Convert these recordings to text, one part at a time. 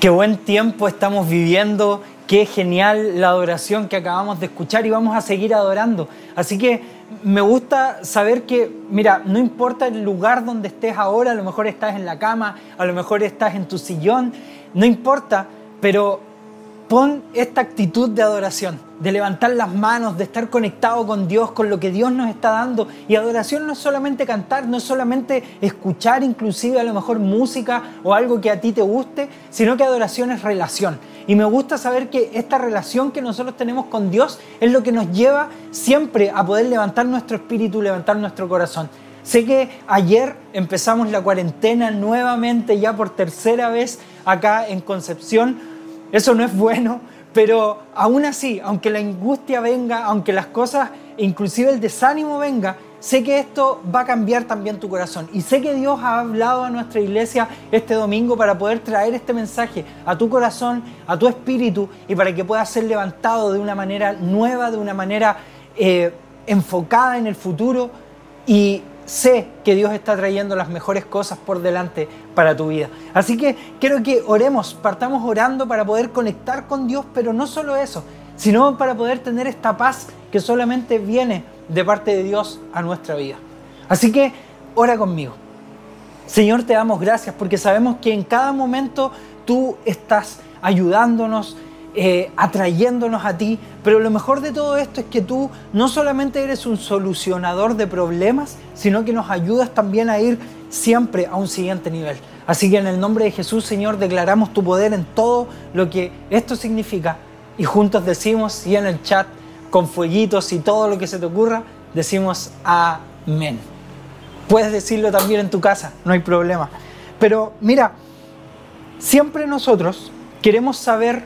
Qué buen tiempo estamos viviendo, qué genial la adoración que acabamos de escuchar y vamos a seguir adorando. Así que me gusta saber que, mira, no importa el lugar donde estés ahora, a lo mejor estás en la cama, a lo mejor estás en tu sillón, no importa, pero pon esta actitud de adoración, de levantar las manos, de estar conectado con Dios, con lo que Dios nos está dando. Y adoración no es solamente cantar, no es solamente escuchar inclusive a lo mejor música o algo que a ti te guste, sino que adoración es relación. Y me gusta saber que esta relación que nosotros tenemos con Dios es lo que nos lleva siempre a poder levantar nuestro espíritu, levantar nuestro corazón. Sé que ayer empezamos la cuarentena nuevamente, ya por tercera vez acá en Concepción eso no es bueno, pero aún así, aunque la angustia venga, aunque las cosas, inclusive el desánimo venga, sé que esto va a cambiar también tu corazón. Y sé que Dios ha hablado a nuestra iglesia este domingo para poder traer este mensaje a tu corazón, a tu espíritu, y para que pueda ser levantado de una manera nueva, de una manera eh, enfocada en el futuro y sé que Dios está trayendo las mejores cosas por delante para tu vida. Así que quiero que oremos, partamos orando para poder conectar con Dios, pero no solo eso, sino para poder tener esta paz que solamente viene de parte de Dios a nuestra vida. Así que ora conmigo. Señor, te damos gracias porque sabemos que en cada momento tú estás ayudándonos, eh, atrayéndonos a ti, pero lo mejor de todo esto es que tú no solamente eres un solucionador de problemas, sino que nos ayudas también a ir siempre a un siguiente nivel. Así que en el nombre de Jesús, Señor, declaramos tu poder en todo lo que esto significa y juntos decimos, y en el chat, con fueguitos y todo lo que se te ocurra, decimos amén. Puedes decirlo también en tu casa, no hay problema. Pero mira, siempre nosotros queremos saber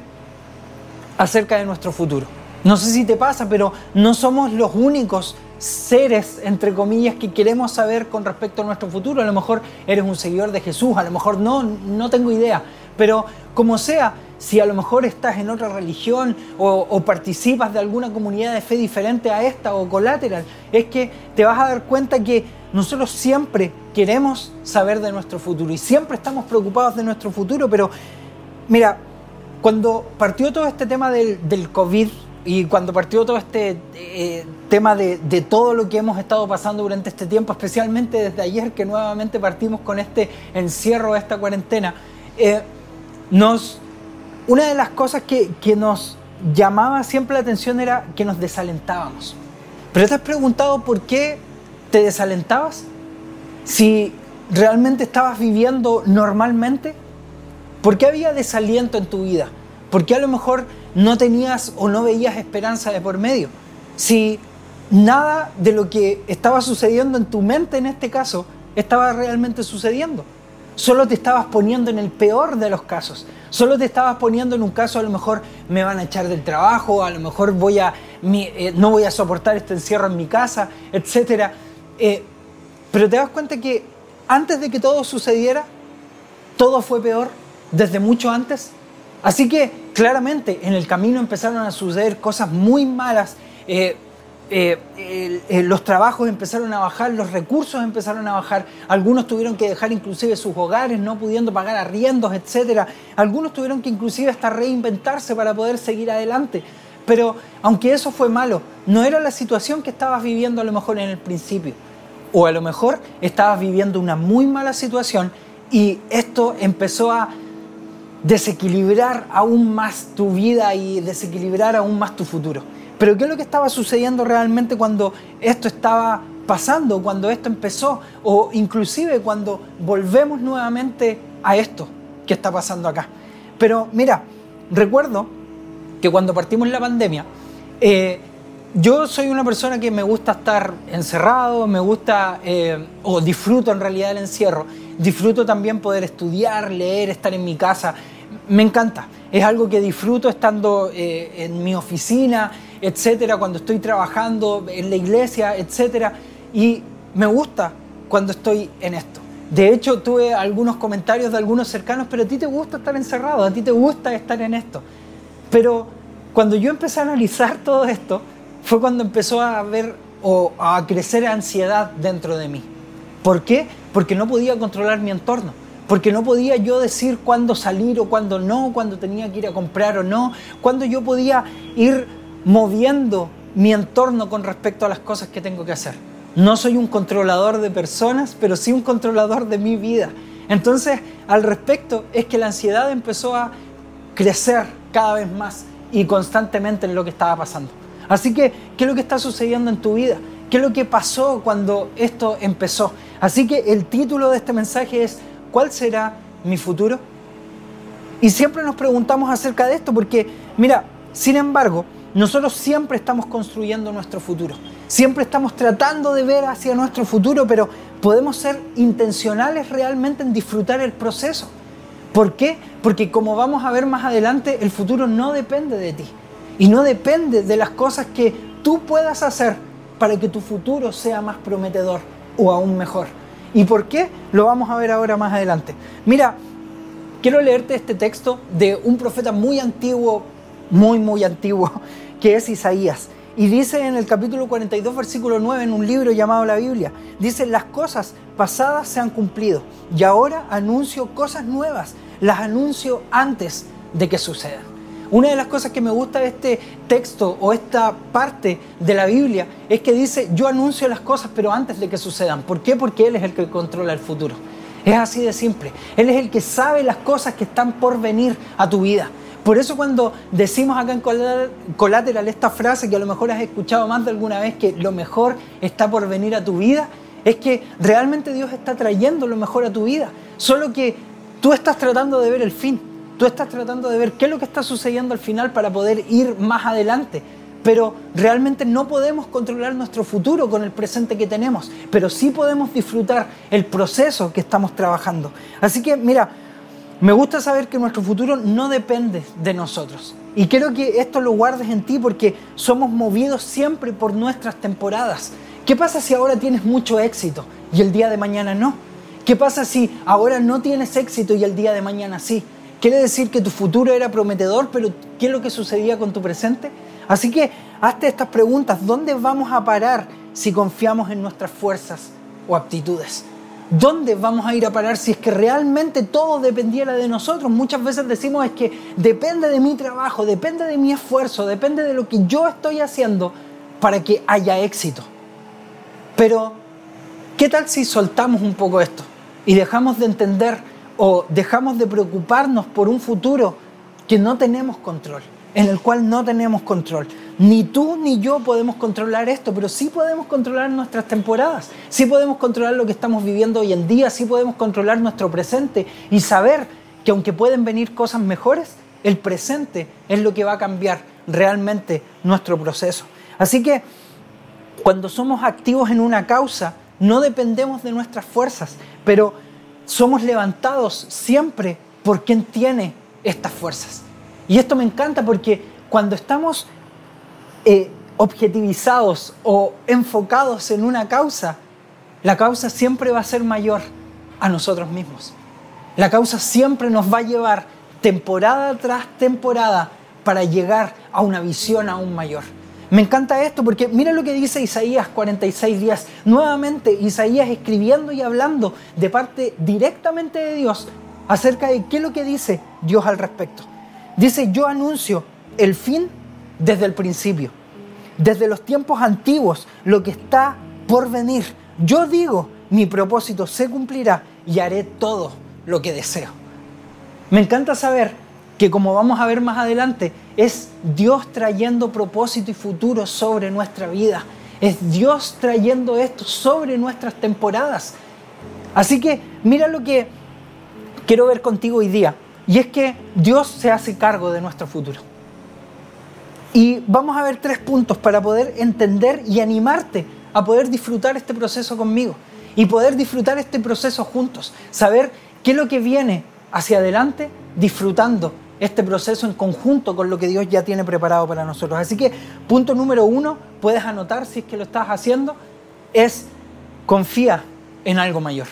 acerca de nuestro futuro. No sé si te pasa, pero no somos los únicos seres, entre comillas, que queremos saber con respecto a nuestro futuro. A lo mejor eres un seguidor de Jesús, a lo mejor no, no tengo idea. Pero como sea, si a lo mejor estás en otra religión o, participas de alguna comunidad de fe diferente a esta o colateral, es que te vas a dar cuenta que nosotros siempre queremos saber de nuestro futuro y siempre estamos preocupados de nuestro futuro, pero mira, cuando partió todo este tema del, COVID y cuando partió todo este eh, tema de, todo lo que hemos estado pasando durante este tiempo, especialmente desde ayer que nuevamente partimos con este encierro, esta cuarentena, eh, nos, una de las cosas que, que nos llamaba siempre la atención era que nos desalentábamos. Pero te has preguntado por qué te desalentabas? Si realmente estabas viviendo normalmente, ¿Por qué había desaliento en tu vida? ¿Por qué a lo mejor no tenías o no veías esperanza de por medio? Si nada de lo que estaba sucediendo en tu mente en este caso estaba realmente sucediendo. Solo te estabas poniendo en el peor de los casos. Solo te estabas poniendo en un caso a lo mejor me van a echar del trabajo, a lo mejor voy a, eh, no voy a soportar este encierro en mi casa, etc. Eh, pero te das cuenta que antes de que todo sucediera, todo fue peor desde mucho antes. Así que claramente en el camino empezaron a suceder cosas muy malas. Eh, eh, los trabajos empezaron a bajar, los recursos empezaron a bajar, algunos tuvieron que dejar inclusive sus hogares, no pudiendo pagar arriendos, etc. Algunos tuvieron que inclusive hasta reinventarse para poder seguir adelante. Pero aunque eso fue malo, no era la situación que estabas viviendo a lo mejor en el principio. O a lo mejor estabas viviendo una muy mala situación y esto empezó a desequilibrar aún más tu vida y desequilibrar aún más tu futuro. Pero ¿qué es lo que estaba sucediendo realmente cuando esto estaba pasando, cuando esto empezó o inclusive cuando volvemos nuevamente a esto que está pasando acá? Pero mira, recuerdo que cuando partimos la pandemia, eh, yo soy una persona que me gusta estar encerrado, me gusta eh, o disfruto en realidad el encierro, disfruto también poder estudiar, leer, estar en mi casa, me encanta. Es algo que disfruto estando eh, en mi oficina, etcétera, cuando estoy trabajando en la iglesia, etcétera. Y me gusta cuando estoy en esto. De hecho, tuve algunos comentarios de algunos cercanos, pero a ti te gusta estar encerrado, a ti te gusta estar en esto. Pero cuando yo empecé a analizar todo esto, fue cuando empezó a haber o a crecer ansiedad dentro de mí. ¿Por qué? Porque no podía controlar mi entorno porque no podía yo decir cuándo salir o cuándo no, cuándo tenía que ir a comprar o no, cuándo yo podía ir moviendo mi entorno con respecto a las cosas que tengo que hacer. No soy un controlador de personas, pero sí un controlador de mi vida. Entonces, al respecto, es que la ansiedad empezó a crecer cada vez más y constantemente en lo que estaba pasando. Así que, ¿qué es lo que está sucediendo en tu vida? ¿Qué es lo que pasó cuando esto empezó? Así que el título de este mensaje es, ¿cuál será mi futuro? Y siempre nos preguntamos acerca de esto porque, mira, sin embargo, nosotros siempre estamos construyendo nuestro futuro. Siempre estamos tratando de ver hacia nuestro futuro, pero podemos ser intencionales realmente en disfrutar el proceso. ¿Por qué? Porque como vamos a ver más adelante, el futuro no depende de ti. Y no depende de las cosas que tú puedas hacer para que tu futuro sea más prometedor o aún mejor. ¿Y por qué? Lo vamos a ver ahora más adelante. Mira, quiero leerte este texto de un profeta muy antiguo, muy, muy antiguo, que es Isaías. Y dice en el capítulo 42, versículo 9, en un libro llamado la Biblia, dice, las cosas pasadas se han cumplido y ahora anuncio cosas nuevas, las anuncio antes de que sucedan. Una de las cosas que me gusta de este texto o esta parte de la Biblia es que dice, yo anuncio las cosas pero antes de que sucedan. ¿Por qué? Porque Él es el que controla el futuro. Es así de simple. Él es el que sabe las cosas que están por venir a tu vida. Por eso cuando decimos acá en Colateral esta frase que a lo mejor has escuchado más de alguna vez, que lo mejor está por venir a tu vida, es que realmente Dios está trayendo lo mejor a tu vida. Solo que tú estás tratando de ver el fin. Tú estás tratando de ver qué es lo que está sucediendo al final para poder ir más adelante. Pero realmente no podemos controlar nuestro futuro con el presente que tenemos. Pero sí podemos disfrutar el proceso que estamos trabajando. Así que mira, me gusta saber que nuestro futuro no depende de nosotros. Y quiero que esto lo guardes en ti porque somos movidos siempre por nuestras temporadas. ¿Qué pasa si ahora tienes mucho éxito y el día de mañana no? ¿Qué pasa si ahora no tienes éxito y el día de mañana sí? Quiere decir que tu futuro era prometedor, pero ¿qué es lo que sucedía con tu presente? Así que hazte estas preguntas. ¿Dónde vamos a parar si confiamos en nuestras fuerzas o aptitudes? ¿Dónde vamos a ir a parar si es que realmente todo dependiera de nosotros? Muchas veces decimos es que depende de mi trabajo, depende de mi esfuerzo, depende de lo que yo estoy haciendo para que haya éxito. Pero, ¿qué tal si soltamos un poco esto y dejamos de entender o dejamos de preocuparnos por un futuro que no tenemos control, en el cual no tenemos control? Ni tú ni yo podemos controlar esto, pero sí podemos controlar nuestras temporadas, sí podemos controlar lo que estamos viviendo hoy en día, sí podemos controlar nuestro presente y saber que aunque pueden venir cosas mejores, el presente es lo que va a cambiar realmente nuestro proceso. Así que cuando somos activos en una causa, no dependemos de nuestras fuerzas, pero somos levantados siempre por quien tiene estas fuerzas. Y esto me encanta porque cuando estamos eh, objetivizados o enfocados en una causa, la causa siempre va a ser mayor a nosotros mismos. La causa siempre nos va a llevar temporada tras temporada para llegar a una visión aún mayor. Me encanta esto porque mira lo que dice Isaías 46 días. Nuevamente Isaías escribiendo y hablando de parte directamente de Dios acerca de qué es lo que dice Dios al respecto. Dice, yo anuncio el fin desde el principio, desde los tiempos antiguos, lo que está por venir. Yo digo, mi propósito se cumplirá y haré todo lo que deseo. Me encanta saber que como vamos a ver más adelante, es Dios trayendo propósito y futuro sobre nuestra vida. Es Dios trayendo esto sobre nuestras temporadas. Así que mira lo que quiero ver contigo hoy día. Y es que Dios se hace cargo de nuestro futuro. Y vamos a ver tres puntos para poder entender y animarte a poder disfrutar este proceso conmigo y poder disfrutar este proceso juntos. Saber qué es lo que viene hacia adelante disfrutando este proceso en conjunto con lo que Dios ya tiene preparado para nosotros. Así que punto número uno, puedes anotar si es que lo estás haciendo, es confía en algo mayor.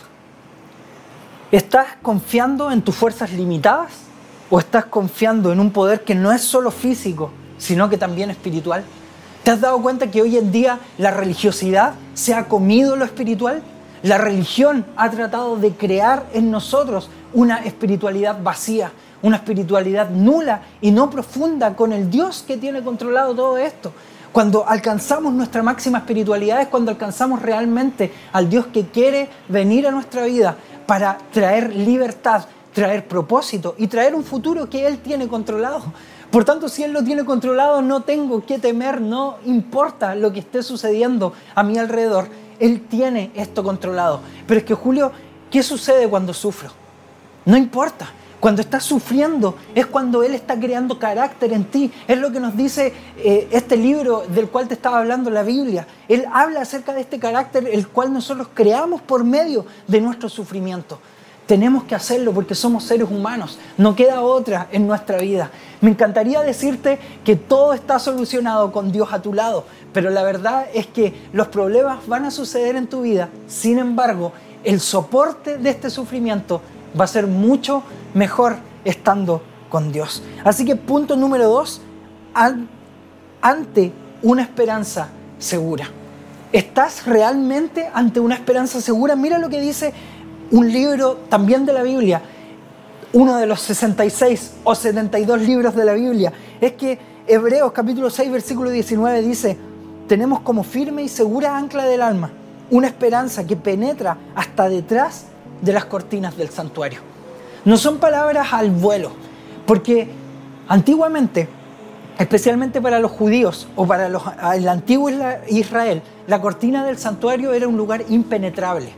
¿Estás confiando en tus fuerzas limitadas o estás confiando en un poder que no es solo físico, sino que también espiritual. ¿Te has dado cuenta que hoy en día la religiosidad se ha comido lo espiritual? La religión ha tratado de crear en nosotros una espiritualidad vacía, una espiritualidad nula y no profunda con el Dios que tiene controlado todo esto. Cuando alcanzamos nuestra máxima espiritualidad es cuando alcanzamos realmente al Dios que quiere venir a nuestra vida para traer libertad, traer propósito y traer un futuro que Él tiene controlado. Por tanto, si Él lo tiene controlado, no tengo que temer, no importa lo que esté sucediendo a mi alrededor, Él tiene esto controlado. Pero es que Julio, ¿qué sucede cuando sufro? No importa. Cuando estás sufriendo es cuando Él está creando carácter en ti. Es lo que nos dice eh, este libro del cual te estaba hablando, la Biblia. Él habla acerca de este carácter el cual nosotros creamos por medio de nuestro sufrimiento. Tenemos que hacerlo porque somos seres humanos. No queda otra en nuestra vida. Me encantaría decirte que todo está solucionado con Dios a tu lado, pero la verdad es que los problemas van a suceder en tu vida. Sin embargo, el soporte de este sufrimiento va a ser mucho mejor estando con Dios. Así que punto número dos, ante una esperanza segura. ¿Estás realmente ante una esperanza segura? Mira lo que dice un libro también de la Biblia, uno de los 66 o 72 libros de la Biblia. Es que Hebreos capítulo 6 versículo 19 dice, tenemos como firme y segura ancla del alma una esperanza que penetra hasta detrás de las cortinas del santuario. No son palabras al vuelo, porque antiguamente, especialmente para los judíos o para los, el antiguo Israel, la cortina del santuario era un lugar impenetrable.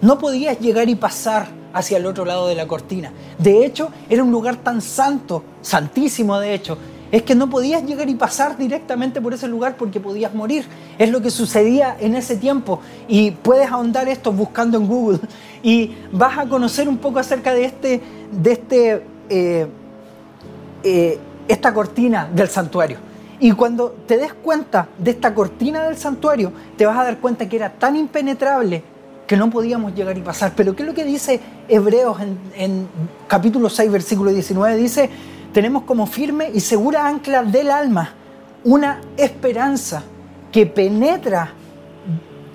No podías llegar y pasar hacia el otro lado de la cortina. De hecho, era un lugar tan santo, santísimo de hecho, es que no podías llegar y pasar directamente por ese lugar porque podías morir. Es lo que sucedía en ese tiempo. Y puedes ahondar esto buscando en Google y vas a conocer un poco acerca de, este, de este, eh, eh, esta cortina del santuario. Y cuando te des cuenta de esta cortina del santuario, te vas a dar cuenta que era tan impenetrable que no podíamos llegar y pasar. Pero ¿qué es lo que dice Hebreos en, en capítulo 6, versículo 19? Dice, tenemos como firme y segura ancla del alma una esperanza que penetra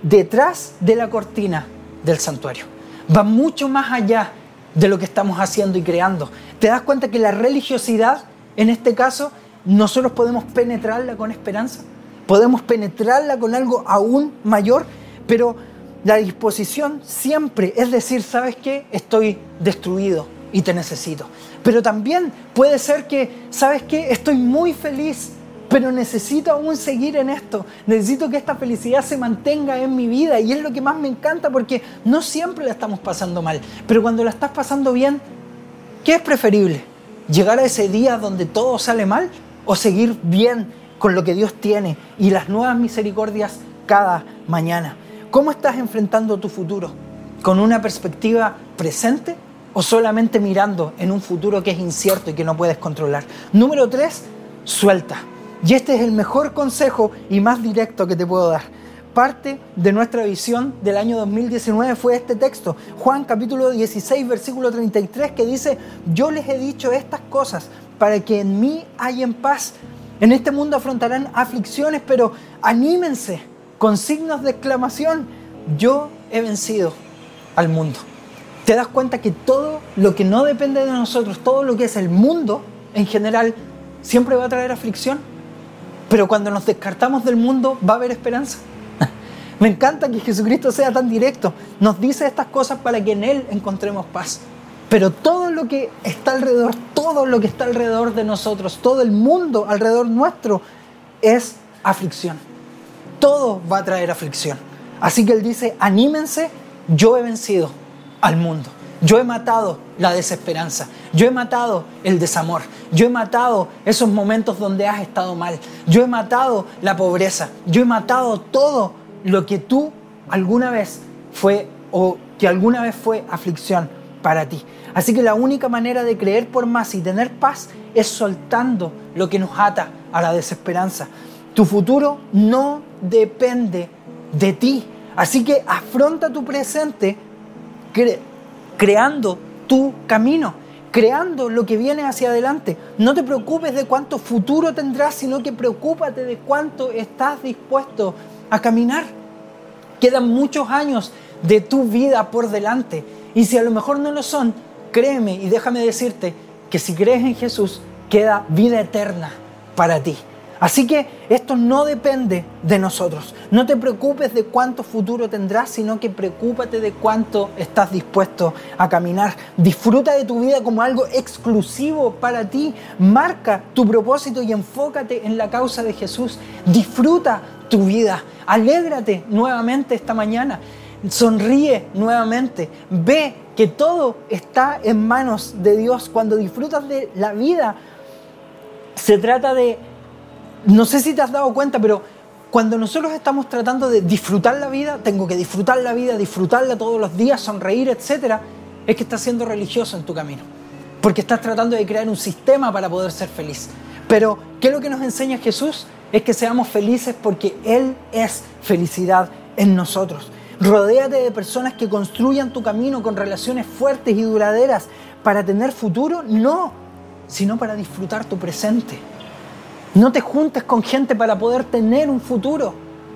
detrás de la cortina del santuario. Va mucho más allá de lo que estamos haciendo y creando. ¿Te das cuenta que la religiosidad, en este caso, nosotros podemos penetrarla con esperanza? Podemos penetrarla con algo aún mayor, pero la disposición siempre es decir, ¿sabes qué? Estoy destruido y te necesito. Pero también puede ser que, ¿sabes qué? Estoy muy feliz, pero necesito aún seguir en esto. Necesito que esta felicidad se mantenga en mi vida y es lo que más me encanta porque no siempre la estamos pasando mal, pero cuando la estás pasando bien, ¿qué es preferible? ¿Llegar a ese día donde todo sale mal o seguir bien con lo que Dios tiene y las nuevas misericordias cada mañana? ¿Cómo estás enfrentando tu futuro? ¿Con una perspectiva presente o solamente mirando en un futuro que es incierto y que no puedes controlar. Número tres, suelta. Y este es el mejor consejo y más directo que te puedo dar. Parte de nuestra visión del año 2019 fue este texto, Juan capítulo 16, versículo 33, que dice, yo les he dicho estas cosas para que en mí hayan paz. En este mundo afrontarán aflicciones, pero anímense con signos de exclamación, yo he vencido al mundo te das cuenta que todo lo que no depende de nosotros, todo lo que es el mundo en general, siempre va a traer aflicción. Pero cuando nos descartamos del mundo, va a haber esperanza. Me encanta que Jesucristo sea tan directo. Nos dice estas cosas para que en Él encontremos paz. Pero todo lo que está alrededor, todo lo que está alrededor de nosotros, todo el mundo alrededor nuestro, es aflicción. Todo va a traer aflicción. Así que Él dice, anímense, yo he vencido al mundo. Yo he matado la desesperanza, yo he matado el desamor, yo he matado esos momentos donde has estado mal, yo he matado la pobreza, yo he matado todo lo que tú alguna vez fue o que alguna vez fue aflicción para ti. Así que la única manera de creer por más y tener paz es soltando lo que nos ata a la desesperanza. Tu futuro no depende de ti. Así que afronta tu presente creando tu camino, creando lo que viene hacia adelante. No te preocupes de cuánto futuro tendrás, sino que preocúpate de cuánto estás dispuesto a caminar. Quedan muchos años de tu vida por delante y si a lo mejor no lo son, créeme y déjame decirte que si crees en Jesús, queda vida eterna para ti. Así que esto no depende de nosotros. No te preocupes de cuánto futuro tendrás, sino que preocúpate de cuánto estás dispuesto a caminar. Disfruta de tu vida como algo exclusivo para ti. Marca tu propósito y enfócate en la causa de Jesús. Disfruta tu vida. Alégrate nuevamente esta mañana. Sonríe nuevamente. Ve que todo está en manos de Dios. Cuando disfrutas de la vida, se trata de no sé si te has dado cuenta, pero cuando nosotros estamos tratando de disfrutar la vida, tengo que disfrutar la vida, disfrutarla todos los días, sonreír, etc., es que estás siendo religioso en tu camino. Porque estás tratando de crear un sistema para poder ser feliz. Pero, ¿qué es lo que nos enseña Jesús? Es que seamos felices porque Él es felicidad en nosotros. Rodéate de personas que construyan tu camino con relaciones fuertes y duraderas para tener futuro, no, sino para disfrutar tu presente. No te juntes con gente para poder tener un futuro,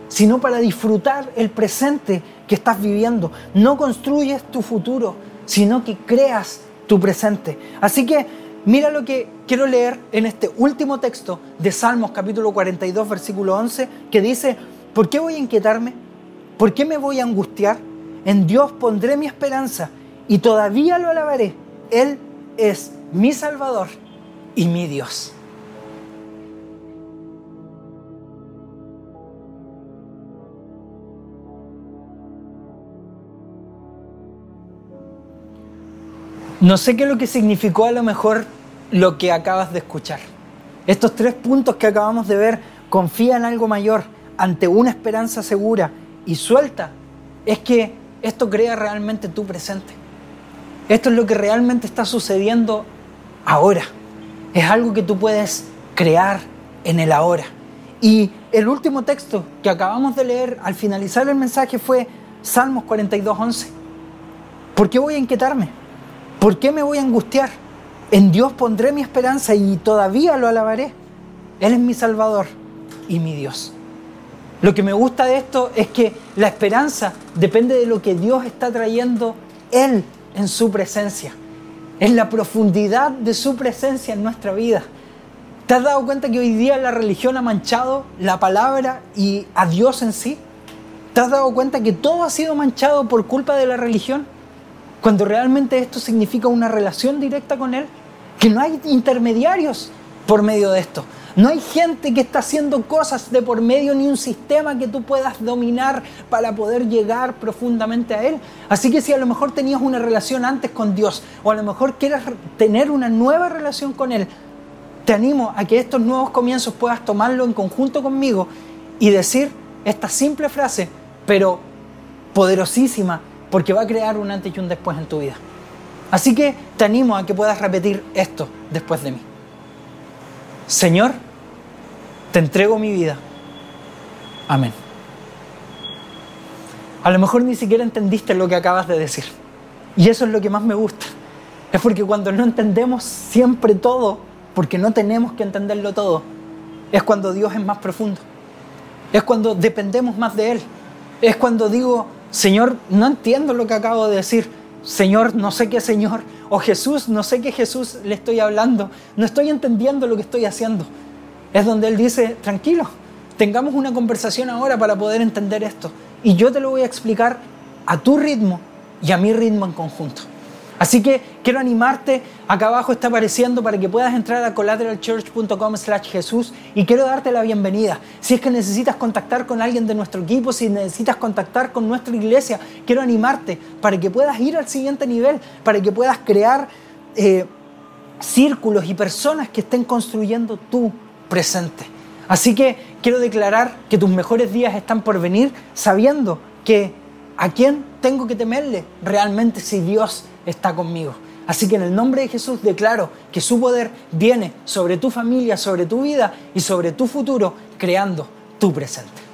sino para disfrutar el presente que estás viviendo. No construyes tu futuro, sino que creas tu presente. Así que mira lo que quiero leer en este último texto de Salmos capítulo 42 versículo 11 que dice, ¿por qué voy a inquietarme? ¿Por qué me voy a angustiar? En Dios pondré mi esperanza y todavía lo alabaré. Él es mi Salvador y mi Dios. No sé qué es lo que significó a lo mejor lo que acabas de escuchar. Estos tres puntos que acabamos de ver, confía en algo mayor, ante una esperanza segura y suelta, es que esto crea realmente tu presente. Esto es lo que realmente está sucediendo ahora. Es algo que tú puedes crear en el ahora. Y el último texto que acabamos de leer al finalizar el mensaje fue Salmos 42.11. ¿Por qué voy a inquietarme? ¿Por qué me voy a angustiar? En Dios pondré mi esperanza y todavía lo alabaré. Él es mi Salvador y mi Dios. Lo que me gusta de esto es que la esperanza depende de lo que Dios está trayendo Él en su presencia. Es la profundidad de su presencia en nuestra vida. ¿Te has dado cuenta que hoy día la religión ha manchado la palabra y a Dios en sí? ¿Te has dado cuenta que todo ha sido manchado por culpa de la religión? Cuando realmente esto significa una relación directa con Él, que no hay intermediarios por medio de esto. No hay gente que está haciendo cosas de por medio ni un sistema que tú puedas dominar para poder llegar profundamente a Él. Así que si a lo mejor tenías una relación antes con Dios o a lo mejor quieres tener una nueva relación con Él, te animo a que estos nuevos comienzos puedas tomarlo en conjunto conmigo y decir esta simple frase, pero poderosísima porque va a crear un antes y un después en tu vida. Así que te animo a que puedas repetir esto después de mí. Señor, te entrego mi vida. Amén. A lo mejor ni siquiera entendiste lo que acabas de decir. Y eso es lo que más me gusta. Es porque cuando no entendemos siempre todo, porque no tenemos que entenderlo todo, es cuando Dios es más profundo. Es cuando dependemos más de Él. Es cuando digo, Señor, no entiendo lo que acabo de decir. Señor, no sé qué Señor. O Jesús, no sé qué Jesús le estoy hablando. No estoy entendiendo lo que estoy haciendo. Es donde Él dice, tranquilo, tengamos una conversación ahora para poder entender esto. Y yo te lo voy a explicar a tu ritmo y a mi ritmo en conjunto. Así que quiero animarte, acá abajo está apareciendo para que puedas entrar a collateralchurch.com slash Jesús y quiero darte la bienvenida. Si es que necesitas contactar con alguien de nuestro equipo, si necesitas contactar con nuestra iglesia, quiero animarte para que puedas ir al siguiente nivel, para que puedas crear eh, círculos y personas que estén construyendo tu presente. Así que quiero declarar que tus mejores días están por venir sabiendo que a quién tengo que temerle realmente si Dios está conmigo. Así que en el nombre de Jesús declaro que su poder viene sobre tu familia, sobre tu vida y sobre tu futuro, creando tu presente.